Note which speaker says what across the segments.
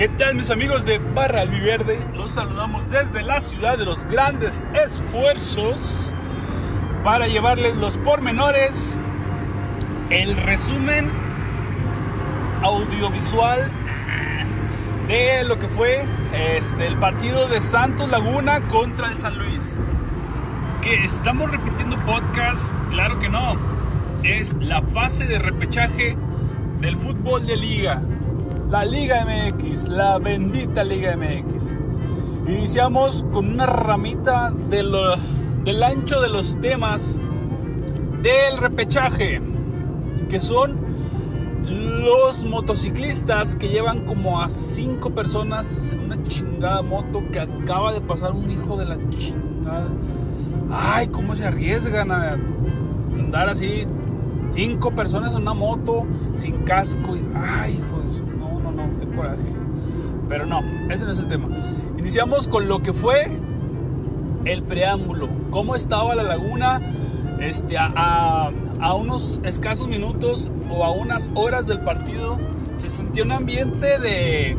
Speaker 1: ¿Qué tal mis amigos de Barra Viverde? Los saludamos desde la ciudad de los grandes esfuerzos para llevarles los pormenores, el resumen audiovisual de lo que fue este, el partido de Santos Laguna contra el San Luis. Que estamos repitiendo podcast, claro que no. Es la fase de repechaje del fútbol de liga la Liga MX, la bendita Liga MX. Iniciamos con una ramita del ancho de los temas del repechaje, que son los motociclistas que llevan como a cinco personas en una chingada moto que acaba de pasar un hijo de la chingada. Ay, cómo se arriesgan a andar así. Cinco personas en una moto sin casco. Ay, hijo pero no, ese no es el tema. Iniciamos con lo que fue el preámbulo. Cómo estaba la laguna este, a, unos escasos minutos o a unas horas del partido. Se sentía un ambiente de,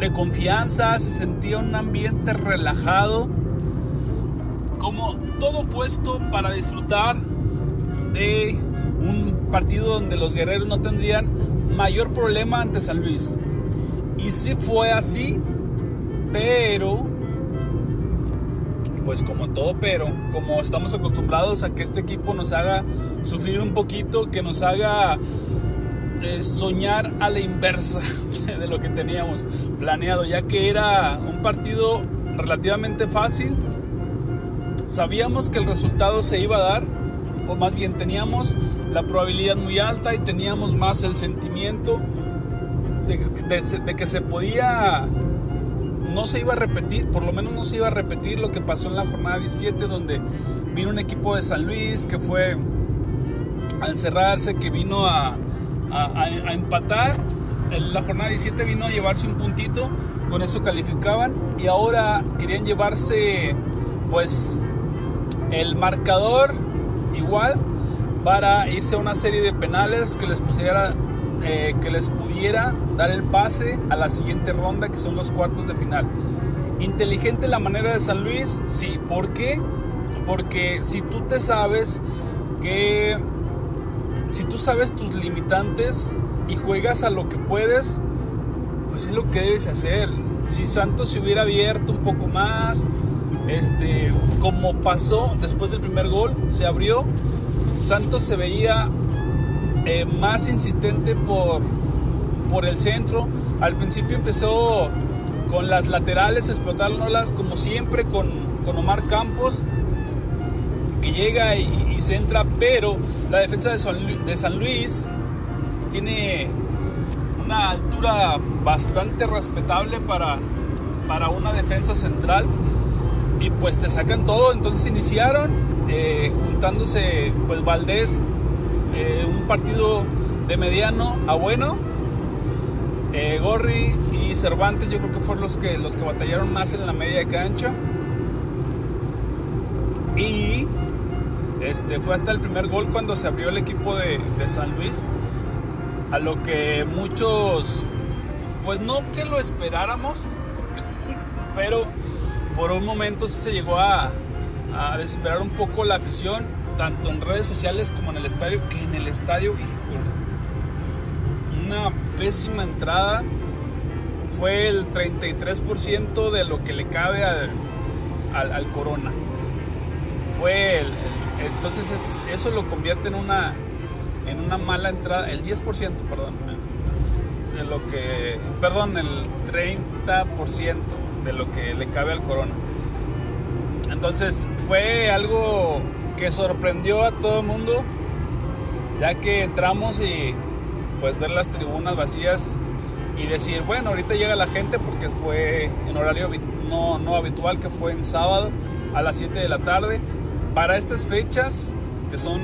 Speaker 1: de confianza, se sentía un ambiente relajado. Como todo puesto para disfrutar de un partido donde los guerreros no tendrían mayor problema ante San Luis. Y sí fue así, pero, pues como todo pero, como estamos acostumbrados a que este equipo nos haga sufrir un poquito, que nos haga eh, soñar a la inversa de lo que teníamos planeado, ya que era un partido relativamente fácil. Sabíamos que el resultado se iba a dar, o más bien teníamos la probabilidad muy alta y teníamos más el sentimiento de, que se podía, no se iba a repetir, por lo menos no se iba a repetir lo que pasó en la jornada 17 donde vino un equipo de San Luis que fue a encerrarse, que vino a, a, empatar. En la jornada 17 vino a llevarse un puntito, con eso calificaban y ahora querían llevarse pues el marcador igual para irse a una serie de penales que les pusiera eh, que les pudiera dar el pase a la siguiente ronda que son los cuartos de final. Inteligente la manera de San Luis, sí. ¿Por qué? Porque si tú te sabes que si tú sabes tus limitantes y juegas a lo que puedes, pues es lo que debes hacer. Si Santos se hubiera abierto un poco más, este, como pasó después del primer gol, se abrió Santos se veía eh, más insistente por, por el centro. Al principio empezó con las laterales, explotándolas como siempre con, con Omar Campos, que llega y, centra, pero la defensa de de San Luis tiene una altura bastante respetable para, para una defensa central y pues te sacan todo. Entonces iniciaron eh, juntándose pues Valdés, eh, un partido de mediano a bueno. Eh, Gorri y Cervantes yo creo que fueron los que, los que batallaron más en la media cancha. Y este, fue hasta el primer gol cuando se abrió el equipo de, de San Luis. A lo que muchos, pues no que lo esperáramos, pero por un momento sí se llegó a, a desesperar un poco la afición, tanto en redes sociales como en el estadio, que en el estadio, híjole, una pésima entrada. Fue el 33% de lo que le cabe al, al, Corona. Fue entonces eso lo convierte en una, en una mala entrada, el 10%, perdón, de lo que, perdón, el 30% de lo que le cabe al Corona. Entonces fue algo que sorprendió a todo el mundo, ya que entramos y pues ver las tribunas vacías y decir, bueno, ahorita llega la gente porque fue en horario no, no habitual, que fue en sábado a las 7 de la tarde. Para estas fechas, que son,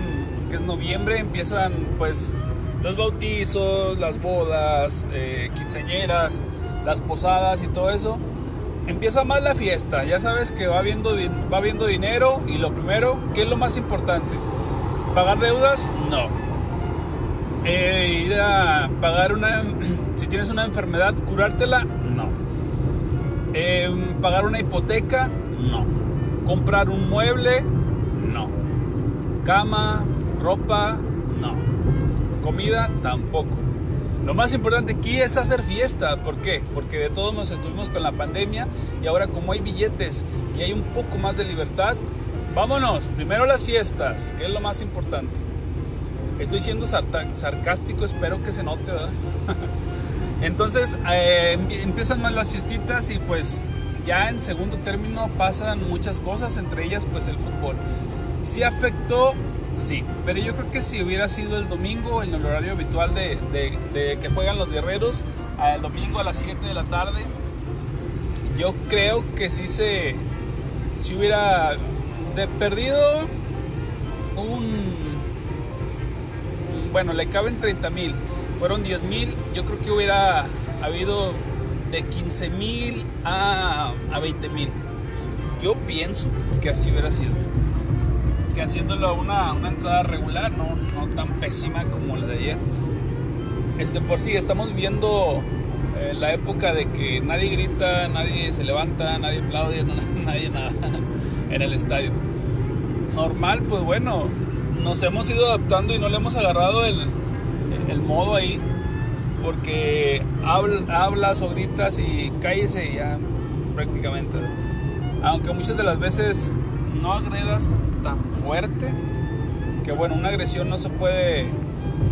Speaker 1: que es noviembre, empiezan pues los bautizos, las bodas, eh, quinceañeras, las posadas y todo eso empieza más la fiesta. Ya sabes que va viendo, va viendo dinero y lo primero, ¿qué es lo más importante? ¿Pagar deudas? No. Eh, ir a pagar una... Si tienes una enfermedad, curártela, no. Eh, pagar una hipoteca, no. Comprar un mueble, no. Cama, ropa, no. Comida, tampoco. Lo más importante aquí es hacer fiesta. ¿Por qué? Porque de todos nos estuvimos con la pandemia y ahora como hay billetes y hay un poco más de libertad, vámonos. Primero las fiestas, que es lo más importante. Estoy siendo sarcástico, espero que se note, ¿verdad? Entonces eh, empiezan más las fiestitas y pues ya en segundo término pasan muchas cosas, entre ellas pues el fútbol. Si afectó Sí, pero yo creo que si hubiera sido el domingo, en el horario habitual de, que juegan los guerreros, al domingo a las 7 de la tarde, yo creo que sí se. Si hubiera de perdido un. Bueno, le caben 30 mil, fueron 10 mil, yo creo que hubiera habido de 15 mil a, a 20 mil. Yo pienso que así hubiera sido que haciéndolo una, una entrada regular, no, no, tan pésima como la de ayer. Este, por sí, estamos viviendo eh, la época de que nadie grita, nadie se levanta, nadie aplaude, nadie nada en el estadio. Normal, pues bueno, nos hemos ido adaptando y no le hemos agarrado el, el modo ahí, porque hablas o gritas y cállese ya prácticamente. Aunque muchas de las veces no agredas tan fuerte que bueno, una agresión no se puede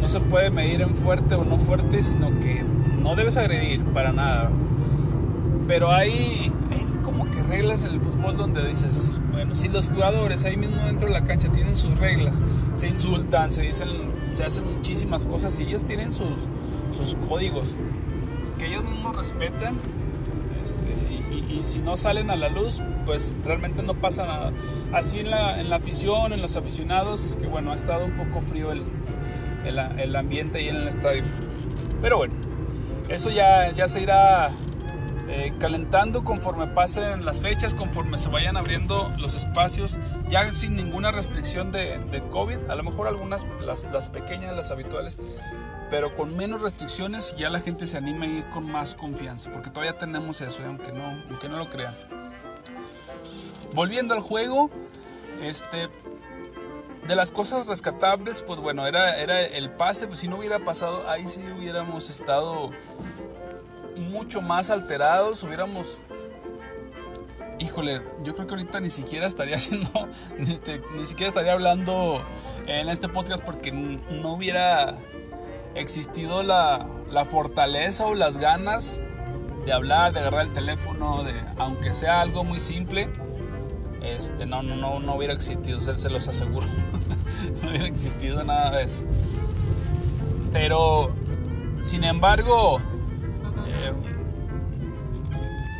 Speaker 1: no se puede medir en fuerte o no fuerte, sino que no debes agredir para nada. Pero hay, hay como que reglas en el fútbol donde dices, bueno, si los jugadores ahí mismo dentro de la cancha tienen sus reglas, se insultan, se dicen, se hacen muchísimas cosas y ellos tienen sus, sus códigos que ellos mismos respetan este, y, si no salen a la luz, pues realmente no pasa nada. Así en la, en la afición, en los aficionados, que bueno, ha estado un poco frío el, el, ambiente ahí en el estadio. Pero bueno, eso ya, ya se irá eh, calentando conforme pasen las fechas, conforme se vayan abriendo los espacios, ya sin ninguna restricción de, COVID, a lo mejor algunas, las, las pequeñas, las habituales, pero con menos restricciones ya la gente se anima a ir con más confianza, porque todavía tenemos eso, ¿eh? aunque no, aunque no lo crean. Volviendo al juego, este, de las cosas rescatables, pues bueno, era, era el pase, pues si no hubiera pasado, ahí sí hubiéramos estado mucho más alterados, hubiéramos... Híjole, yo creo que ahorita ni siquiera estaría haciendo, este, ni siquiera estaría hablando en este podcast porque no hubiera existido la, la fortaleza o las ganas de hablar, de agarrar el teléfono, de aunque sea algo muy simple, este, no, no, no, no hubiera existido, se, los aseguro, no hubiera existido nada de eso. Pero, sin embargo,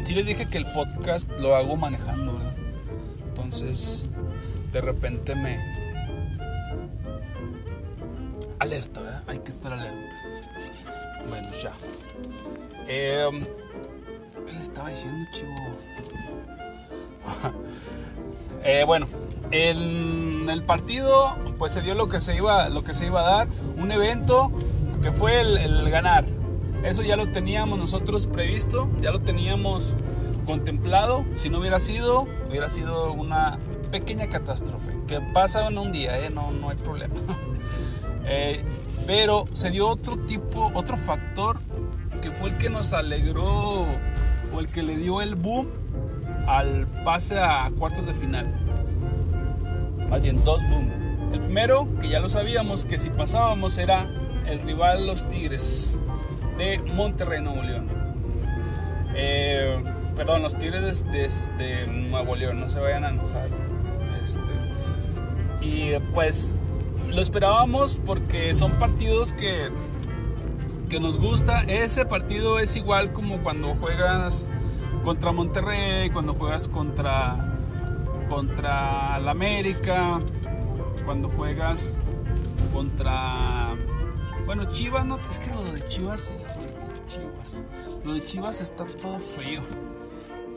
Speaker 1: sí les dije que el podcast lo hago manejando, entonces de repente me, alerta, ¿verdad? Hay que estar alerta. Bueno, ya. ¿Qué le estaba diciendo, chivo? eh, bueno, en el partido, pues se dio lo que se iba, lo que se iba a dar, un evento que fue el ganar. Eso ya lo teníamos nosotros previsto, ya lo teníamos contemplado. Si no hubiera sido, hubiera sido una pequeña catástrofe que pasa en un día, ¿eh? no, no hay problema. Eh, pero se dio otro tipo, otro factor que fue el que nos alegró o el que le dio el boom al pase a cuartos de final. Más bien, dos boom. El primero, que ya lo sabíamos, que si pasábamos era el rival Los Tigres de Monterrey, Nuevo León. Eh, perdón, los Tigres de, de, Nuevo León, no se vayan a enojar. Este, y pues lo esperábamos porque son partidos que, que nos gusta. Ese partido es igual como cuando juegas contra Monterrey, cuando juegas contra, contra la América, cuando juegas contra... Bueno, Chivas, no, es que lo de Chivas, Chivas, lo de Chivas está todo frío.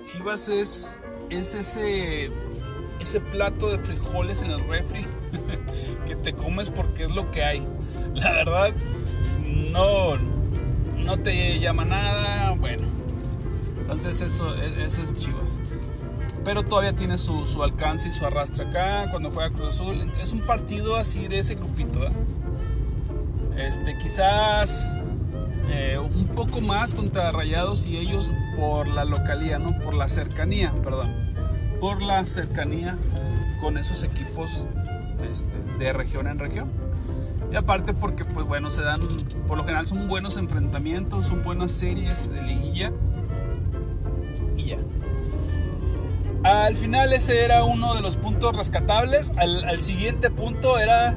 Speaker 1: Chivas es, es ese, plato de frijoles en el refri que te comes porque es lo que hay. La verdad, no, no te llama nada, bueno. Entonces eso, eso es Chivas. Pero todavía tiene su, alcance y su arrastre acá cuando juega Cruz Azul. Es un partido así de ese grupito. Este, quizás eh, un poco más contra Rayados y ellos por la localía, ¿no? Por la cercanía, perdón. Por la cercanía con esos equipos este, de región en región. Y aparte porque, pues bueno, se dan, por lo general son buenos enfrentamientos, son buenas series de liguilla. Y ya. Al final ese era uno de los puntos rescatables. Al, siguiente punto era,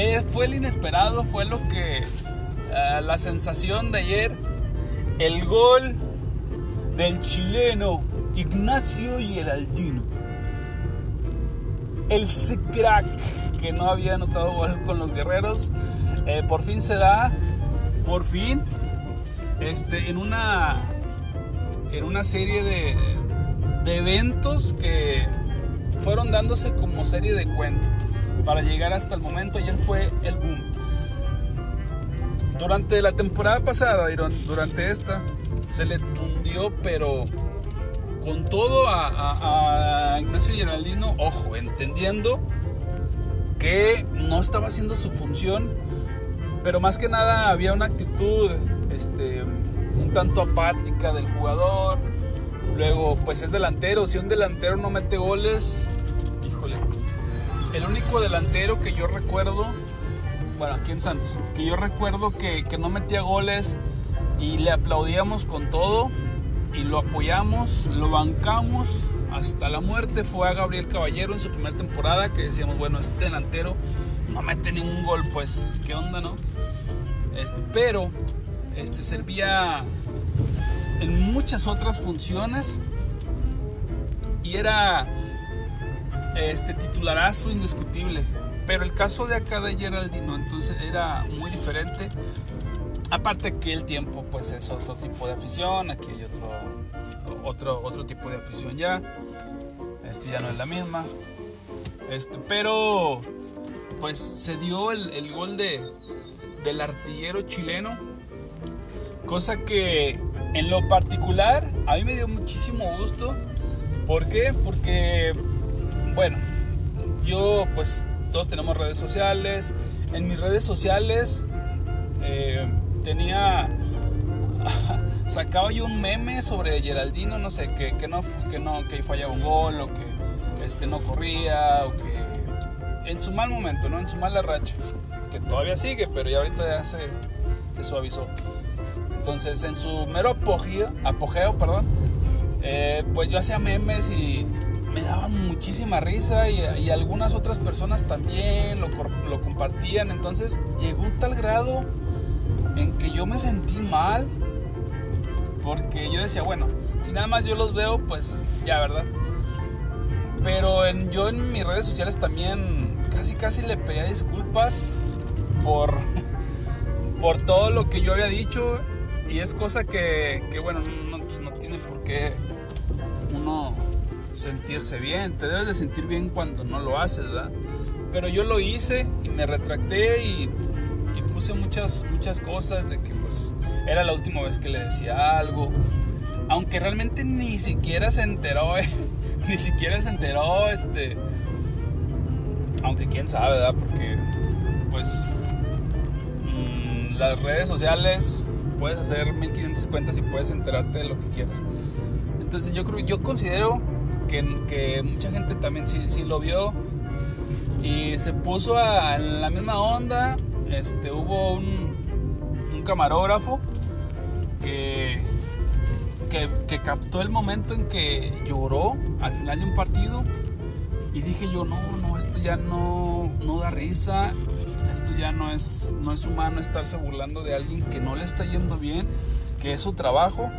Speaker 1: eh, fue el inesperado, fue lo que, eh, la sensación de ayer, el gol del chileno Ignacio Geraldino. El crack que no había anotado gol con los guerreros, eh, por fin se da, por fin, este, en una, en una serie de, de eventos que fueron dándose como serie de cuentos para llegar hasta el momento. Ayer fue el boom. Durante la temporada pasada, durante esta, se le tundió, pero con todo a, Ignacio Geraldino, ojo, entendiendo que no estaba haciendo su función, pero más que nada había una actitud este, un tanto apática del jugador. Luego, pues es delantero, si un delantero no mete goles. El único delantero que yo recuerdo, bueno, aquí en Santos, que yo recuerdo que, que no metía goles y le aplaudíamos con todo y lo apoyamos, lo bancamos hasta la muerte fue a Gabriel Caballero en su primera temporada que decíamos, bueno, este delantero no mete ningún gol, pues qué onda, ¿no? Este, pero este servía en muchas otras funciones y era este titularazo indiscutible. Pero el caso de acá de Geraldino entonces era muy diferente. Aparte que el tiempo pues es otro tipo de afición, aquí hay otro, otro, otro tipo de afición ya. Este ya no es la misma. Este, pero pues se dio el, el gol de, del artillero chileno. Cosa que en lo particular a mí me dio muchísimo gusto. ¿Por qué? Porque, bueno, yo pues todos tenemos redes sociales. En mis redes sociales eh, tenía sacaba yo un meme sobre Geraldino, no sé, que, que, no, que no, que fallaba un gol o que este, no corría o que en su mal momento, ¿no? En su mala racha, que todavía sigue, pero ya ahorita ya se, se suavizó. Entonces, en su mero apogeo, apogeo perdón, eh, pues yo hacía memes y me daban muchísima risa y, algunas otras personas también lo, lo compartían. Entonces, llegó un tal grado en que yo me sentí mal porque yo decía, bueno, si nada más yo los veo, pues ya, ¿verdad? Pero en, yo en mis redes sociales también casi casi le pedía disculpas por, por todo lo que yo había dicho y es cosa que, que bueno, no, pues no tiene por qué uno sentirse bien, te debes de sentir bien cuando no lo haces, ¿verdad? Pero yo lo hice y me retracté y puse muchas, muchas cosas de que pues era la última vez que le decía algo. Aunque realmente ni siquiera se enteró, eh, ni siquiera se enteró, este... Aunque quién sabe, ¿verdad? Porque pues mm, las redes sociales puedes hacer 1500 cuentas y puedes enterarte de lo que quieras. Entonces yo creo, yo considero que, mucha gente también sí, sí, lo vio. Y se puso a, en la misma onda este, hubo un, camarógrafo que, que, captó el momento en que lloró al final de un partido y dije yo, no, no, esto ya no, no da risa, esto ya no es, no es humano estarse burlando de alguien que no le está yendo bien, que es su trabajo,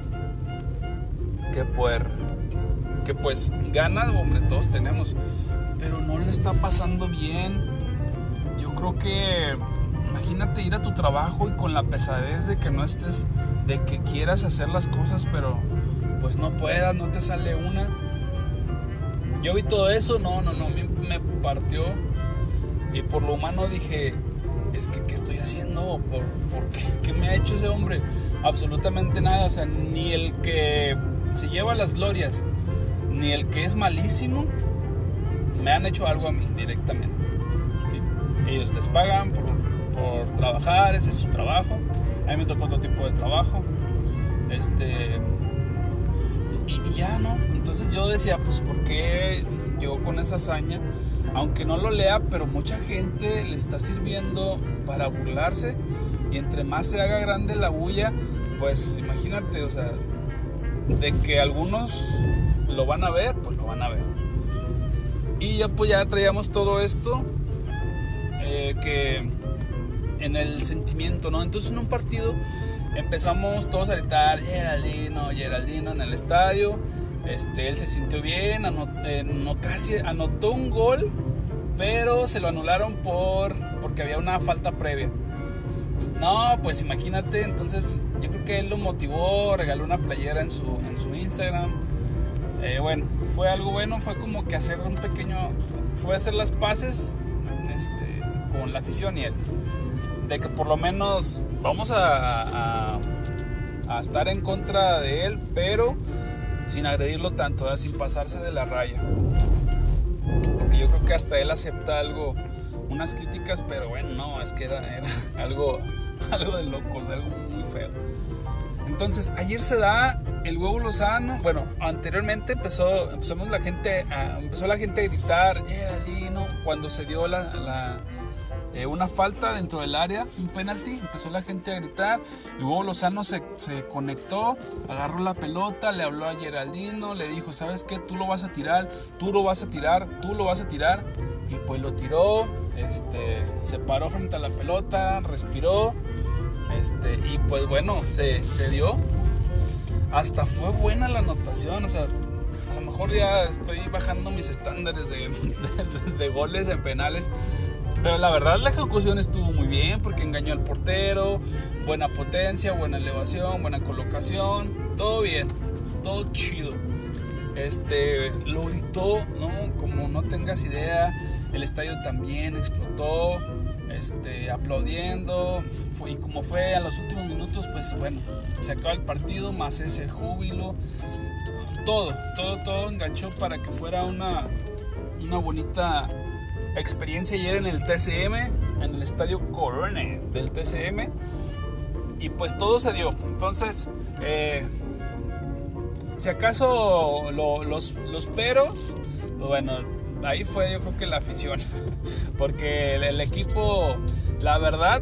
Speaker 1: que, pues, que pues ganas, hombre, todos tenemos, pero no le está pasando bien. Yo creo que Imagínate ir a tu trabajo y con la pesadez de que no estés, de que quieras hacer las cosas, pero pues no puedas, no te sale una. Yo vi todo eso, no, no, no, me, me partió. Y por lo humano dije, es que ¿qué estoy haciendo? ¿Por, por qué? ¿Qué me ha hecho ese hombre? Absolutamente nada, o sea, ni el que se lleva las glorias, ni el que es malísimo, me han hecho algo a mí directamente. Ellos les pagan por, por, trabajar, ese es su trabajo. A mí me tocó otro tipo de trabajo. Este, y, ya, ¿no? Entonces yo decía, pues, ¿por qué yo con esa hazaña? Aunque no lo lea, pero mucha gente le está sirviendo para burlarse. Y entre más se haga grande la bulla, pues imagínate, o sea, de que algunos lo van a ver, pues lo van a ver. Y ya pues ya traíamos todo esto eh, que en el sentimiento, ¿no? Entonces en un partido empezamos todos a gritar Geraldino, Geraldino en el estadio. Este, él se sintió bien, eh, no, casi anotó un gol, pero se lo anularon por porque había una falta previa. No, pues imagínate, entonces yo creo que él lo motivó, regaló una playera en su, en su Instagram. Eh, bueno, fue algo bueno, fue como que hacer un pequeño, fue hacer las paces este, con la afición y él. De que por lo menos vamos a, a, estar en contra de él, pero sin agredirlo tanto, sin pasarse de la raya. Porque yo creo que hasta él acepta algo, unas críticas, pero bueno, no, es que era, era algo algo de loco, de algo muy feo. Entonces, ayer se da el huevo Lozano. Bueno, anteriormente empezó, empezamos la gente a, empezó la gente a gritar, Geraldino, cuando se dio la, eh, una falta dentro del área, un penalti, empezó la gente a gritar. El huevo Lozano se, se, conectó, agarró la pelota, le habló a Geraldino, le dijo, ¿sabes qué? Tú lo vas a tirar, tú lo vas a tirar, tú lo vas a tirar. Y pues lo tiró, este, se paró frente a la pelota, respiró este, y pues bueno, se, se dio. Hasta fue buena la anotación, o sea, a lo mejor ya estoy bajando mis estándares de, de, goles en penales. Pero la verdad la ejecución estuvo muy bien porque engañó al portero, buena potencia, buena elevación, buena colocación, todo bien, todo chido. Este, lo gritó, ¿no? Como no tengas idea, el estadio también explotó este, aplaudiendo. y como fue a los últimos minutos, pues bueno, se acaba el partido, más ese júbilo. Todo, todo, todo enganchó para que fuera una, una bonita experiencia ayer en el TCM, en el estadio Corone del TCM. Y pues todo se dio. Entonces, eh, si acaso los, los peros, pues bueno, ahí fue yo creo que la afición. Porque el, equipo, la verdad,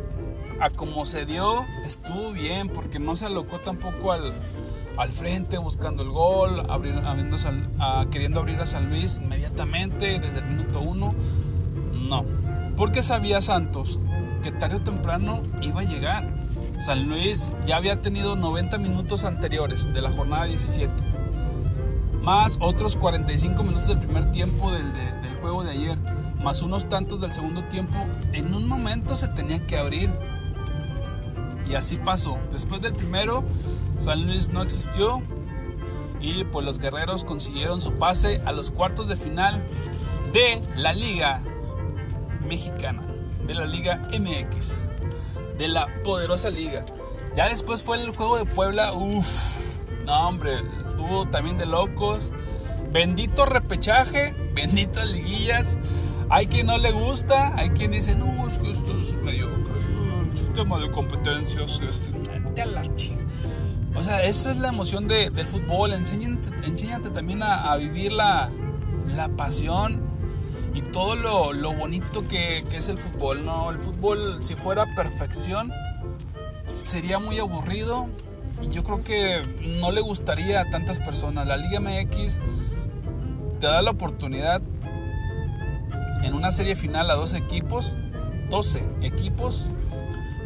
Speaker 1: a como se dio, estuvo bien. Porque no se alocó tampoco al, al frente buscando el gol, queriendo abrir a San Luis inmediatamente desde el minuto uno. No. Porque sabía Santos que tarde o temprano iba a llegar. San Luis ya había tenido 90 minutos anteriores de la jornada 17 más otros 45 minutos del primer tiempo del, juego de ayer, más unos tantos del segundo tiempo, en un momento se tenía que abrir. Y así pasó. Después del primero, San Luis no existió y pues los guerreros consiguieron su pase a los cuartos de final de la Liga Mexicana, de la Liga MX, de la poderosa liga. Ya después fue el juego de Puebla, uff no, hombre, estuvo también de locos. Bendito repechaje, benditas liguillas. Hay quien no le gusta, hay quien dice, no, es que esto es mediocre. El sistema de competencias, este, la O sea, esa es la emoción del fútbol. Enséñate, también a, vivir la, pasión y todo lo, bonito que, que, es el fútbol. No, el fútbol, si fuera perfección, sería muy aburrido, yo creo que no le gustaría a tantas personas. La Liga MX te da la oportunidad en una serie final a dos equipos, 12 equipos,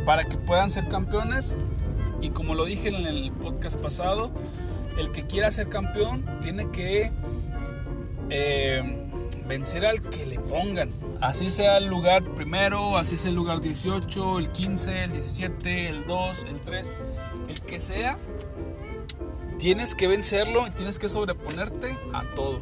Speaker 1: para que puedan ser campeones. Y como lo dije en el podcast pasado, el que quiera ser campeón tiene que eh, vencer al que le pongan. Así sea el lugar primero, así sea el lugar 18, el 15, el 17, el 2, el 3 el que sea, tienes que vencerlo y tienes que sobreponerte a todo.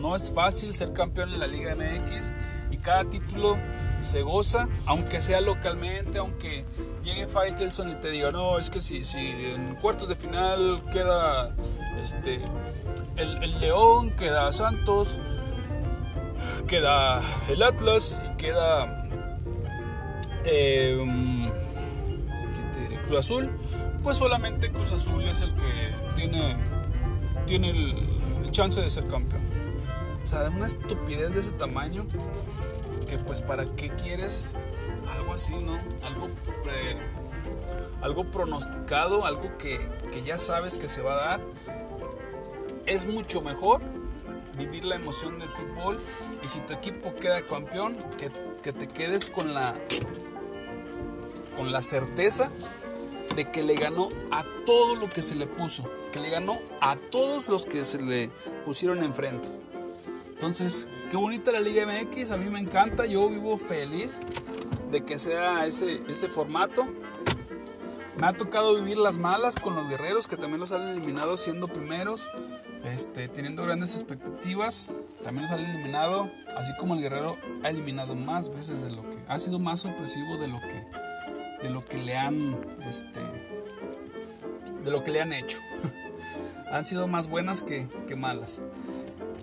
Speaker 1: No es fácil ser campeón en la Liga MX y cada título se goza, aunque sea localmente, aunque llegue Faitelson y te diga, no, es que si, si en cuartos de final queda este, el, León, queda Santos, queda el Atlas y queda em, Cruz Azul, pues solamente Cruz Azul es el que tiene, tiene el chance de ser campeón. O sea, una estupidez de ese tamaño que pues para qué quieres algo así, ¿no? Algo, algo pronosticado, algo que, ya sabes que se va a dar. Es mucho mejor vivir la emoción del fútbol y si tu equipo queda campeón, que, que te quedes con la, con la certeza de que le ganó a todo lo que se le puso, que le ganó a todos los que se le pusieron enfrente. Entonces, qué bonita la Liga MX, a mí me encanta, yo vivo feliz de que sea ese, ese formato. Me ha tocado vivir las malas con los guerreros que también los han eliminado siendo primeros, este, teniendo grandes expectativas. También los han eliminado, así como el guerrero ha eliminado más veces de lo que ha sido más sorpresivo de lo que de lo que le han este, de lo que le han hecho. han sido más buenas que, que malas.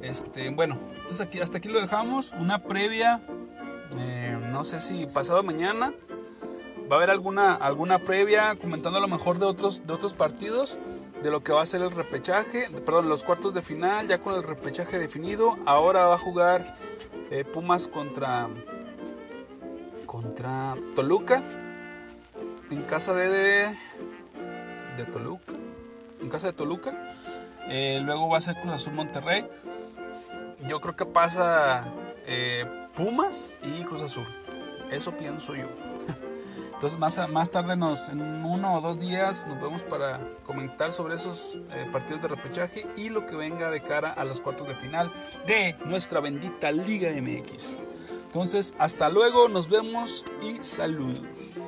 Speaker 1: Este, bueno, entonces aquí, hasta aquí lo dejamos. Una previa, eh, no sé si pasado mañana va a haber alguna, alguna previa comentando a lo mejor de otros, de otros partidos, de lo que va a ser el repechaje, perdón, los cuartos de final, ya con el repechaje definido. Ahora va a jugar eh, Pumas contra, contra Toluca, en casa de, de, Toluca, en casa de Toluca. Eh, luego va a ser Cruz Azul Monterrey yo creo que pasa eh, Pumas y Cruz Azul. Eso pienso yo. Entonces más, más tarde, nos, en uno o dos días, nos vemos para comentar sobre esos eh, partidos de repechaje y lo que venga de cara a los cuartos de final de nuestra bendita Liga MX. Entonces, hasta luego, nos vemos y saludos.